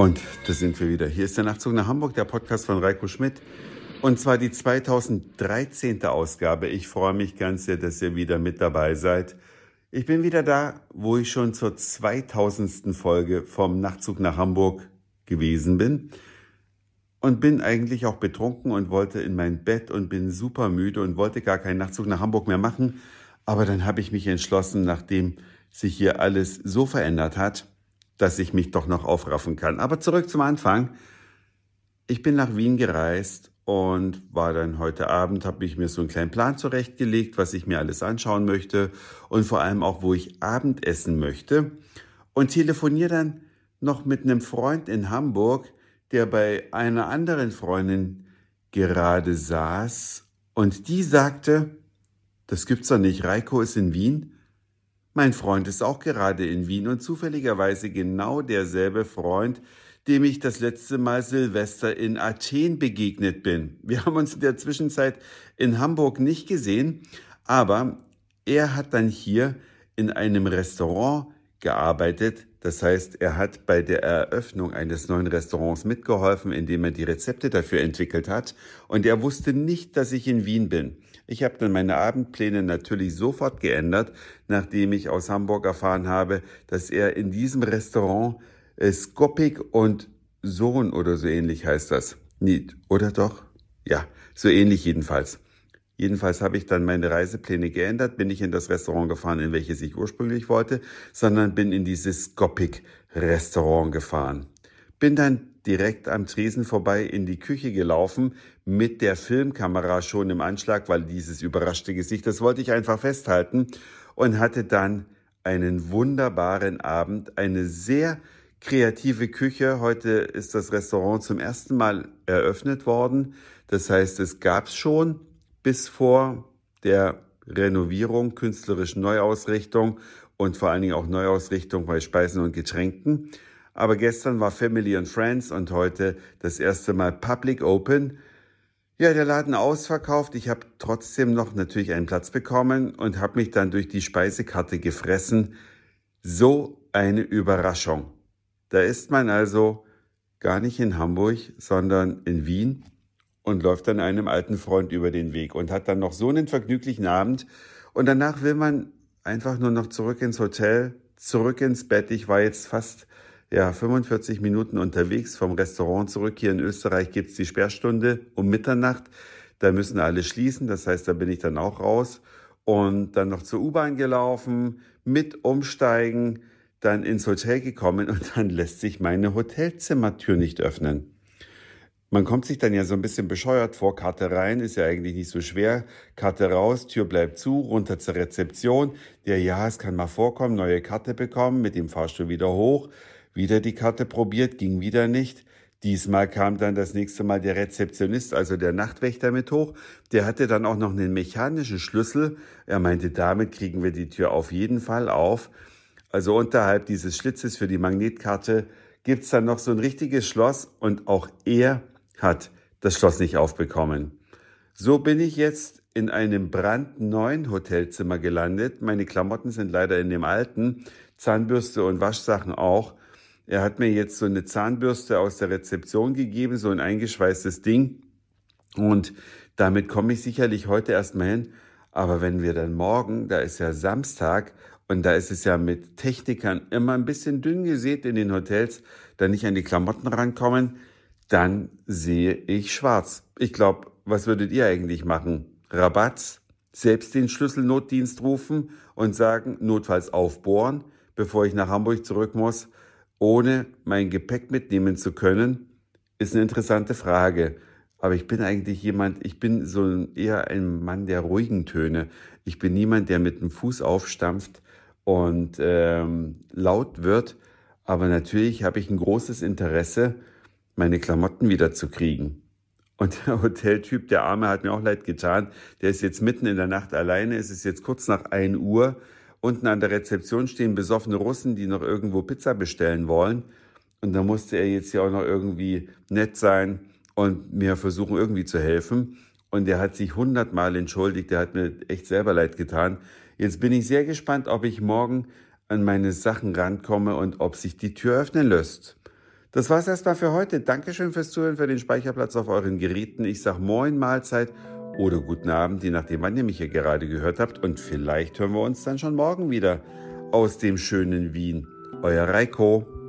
Und da sind wir wieder. Hier ist der Nachtzug nach Hamburg, der Podcast von Reiko Schmidt. Und zwar die 2013. Ausgabe. Ich freue mich ganz sehr, dass ihr wieder mit dabei seid. Ich bin wieder da, wo ich schon zur 2000. Folge vom Nachtzug nach Hamburg gewesen bin. Und bin eigentlich auch betrunken und wollte in mein Bett und bin super müde und wollte gar keinen Nachtzug nach Hamburg mehr machen. Aber dann habe ich mich entschlossen, nachdem sich hier alles so verändert hat, dass ich mich doch noch aufraffen kann. Aber zurück zum Anfang. Ich bin nach Wien gereist und war dann heute Abend, habe ich mir so einen kleinen Plan zurechtgelegt, was ich mir alles anschauen möchte und vor allem auch, wo ich Abendessen möchte. Und telefoniere dann noch mit einem Freund in Hamburg, der bei einer anderen Freundin gerade saß und die sagte, das gibt's doch nicht, Reiko ist in Wien. Mein Freund ist auch gerade in Wien und zufälligerweise genau derselbe Freund, dem ich das letzte Mal Silvester in Athen begegnet bin. Wir haben uns in der Zwischenzeit in Hamburg nicht gesehen, aber er hat dann hier in einem Restaurant gearbeitet. Das heißt, er hat bei der Eröffnung eines neuen Restaurants mitgeholfen, indem er die Rezepte dafür entwickelt hat. Und er wusste nicht, dass ich in Wien bin. Ich habe dann meine Abendpläne natürlich sofort geändert, nachdem ich aus Hamburg erfahren habe, dass er in diesem Restaurant äh, Skopik und Sohn oder so ähnlich heißt das. Nicht, oder doch? Ja, so ähnlich jedenfalls. Jedenfalls habe ich dann meine Reisepläne geändert, bin nicht in das Restaurant gefahren, in welches ich ursprünglich wollte, sondern bin in dieses Skopik Restaurant gefahren. Bin dann direkt am Tresen vorbei in die Küche gelaufen, mit der Filmkamera schon im Anschlag, weil dieses überraschte Gesicht, das wollte ich einfach festhalten und hatte dann einen wunderbaren Abend, eine sehr kreative Küche. Heute ist das Restaurant zum ersten Mal eröffnet worden. Das heißt, es gab es schon bis vor der Renovierung, künstlerischen Neuausrichtung und vor allen Dingen auch Neuausrichtung bei Speisen und Getränken. Aber gestern war Family and Friends und heute das erste Mal Public Open. Ja, der Laden ausverkauft. Ich habe trotzdem noch natürlich einen Platz bekommen und habe mich dann durch die Speisekarte gefressen. So eine Überraschung. Da ist man also gar nicht in Hamburg, sondern in Wien und läuft dann einem alten Freund über den Weg und hat dann noch so einen vergnüglichen Abend. Und danach will man einfach nur noch zurück ins Hotel, zurück ins Bett. Ich war jetzt fast ja, 45 Minuten unterwegs vom Restaurant zurück. Hier in Österreich gibt's die Sperrstunde um Mitternacht. Da müssen alle schließen. Das heißt, da bin ich dann auch raus. Und dann noch zur U-Bahn gelaufen, mit umsteigen, dann ins Hotel gekommen und dann lässt sich meine Hotelzimmertür nicht öffnen. Man kommt sich dann ja so ein bisschen bescheuert vor. Karte rein ist ja eigentlich nicht so schwer. Karte raus, Tür bleibt zu, runter zur Rezeption. Der ja, es kann mal vorkommen, neue Karte bekommen, mit dem Fahrstuhl wieder hoch. Wieder die Karte probiert, ging wieder nicht. Diesmal kam dann das nächste Mal der Rezeptionist, also der Nachtwächter mit hoch. Der hatte dann auch noch einen mechanischen Schlüssel. Er meinte, damit kriegen wir die Tür auf jeden Fall auf. Also unterhalb dieses Schlitzes für die Magnetkarte gibt's dann noch so ein richtiges Schloss und auch er hat das Schloss nicht aufbekommen. So bin ich jetzt in einem brandneuen Hotelzimmer gelandet. Meine Klamotten sind leider in dem alten, Zahnbürste und Waschsachen auch. Er hat mir jetzt so eine Zahnbürste aus der Rezeption gegeben, so ein eingeschweißtes Ding. Und damit komme ich sicherlich heute erstmal hin. Aber wenn wir dann morgen, da ist ja Samstag und da ist es ja mit Technikern immer ein bisschen dünn gesät in den Hotels, da nicht an die Klamotten rankommen, dann sehe ich schwarz. Ich glaube, was würdet ihr eigentlich machen? Rabatz? Selbst den Schlüsselnotdienst rufen und sagen, notfalls aufbohren, bevor ich nach Hamburg zurück muss? Ohne mein Gepäck mitnehmen zu können, ist eine interessante Frage. Aber ich bin eigentlich jemand, ich bin so eher ein Mann der ruhigen Töne. Ich bin niemand, der mit dem Fuß aufstampft und ähm, laut wird. Aber natürlich habe ich ein großes Interesse, meine Klamotten wieder zu kriegen. Und der Hoteltyp, der Arme, hat mir auch leid getan. Der ist jetzt mitten in der Nacht alleine. Es ist jetzt kurz nach 1 Uhr. Unten an der Rezeption stehen besoffene Russen, die noch irgendwo Pizza bestellen wollen. Und da musste er jetzt ja auch noch irgendwie nett sein und mir versuchen, irgendwie zu helfen. Und er hat sich hundertmal entschuldigt. Der hat mir echt selber leid getan. Jetzt bin ich sehr gespannt, ob ich morgen an meine Sachen rankomme und ob sich die Tür öffnen lässt. Das war's erstmal für heute. Dankeschön fürs Zuhören, für den Speicherplatz auf euren Geräten. Ich sag Moin, Mahlzeit oder guten Abend, je nachdem, wann ihr mich hier gerade gehört habt. Und vielleicht hören wir uns dann schon morgen wieder aus dem schönen Wien. Euer Reiko.